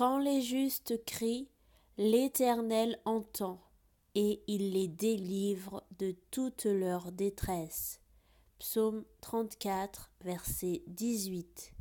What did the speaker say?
Quand les justes crient, l'Éternel entend, et il les délivre de toute leur détresse. Psaume 34, verset 18.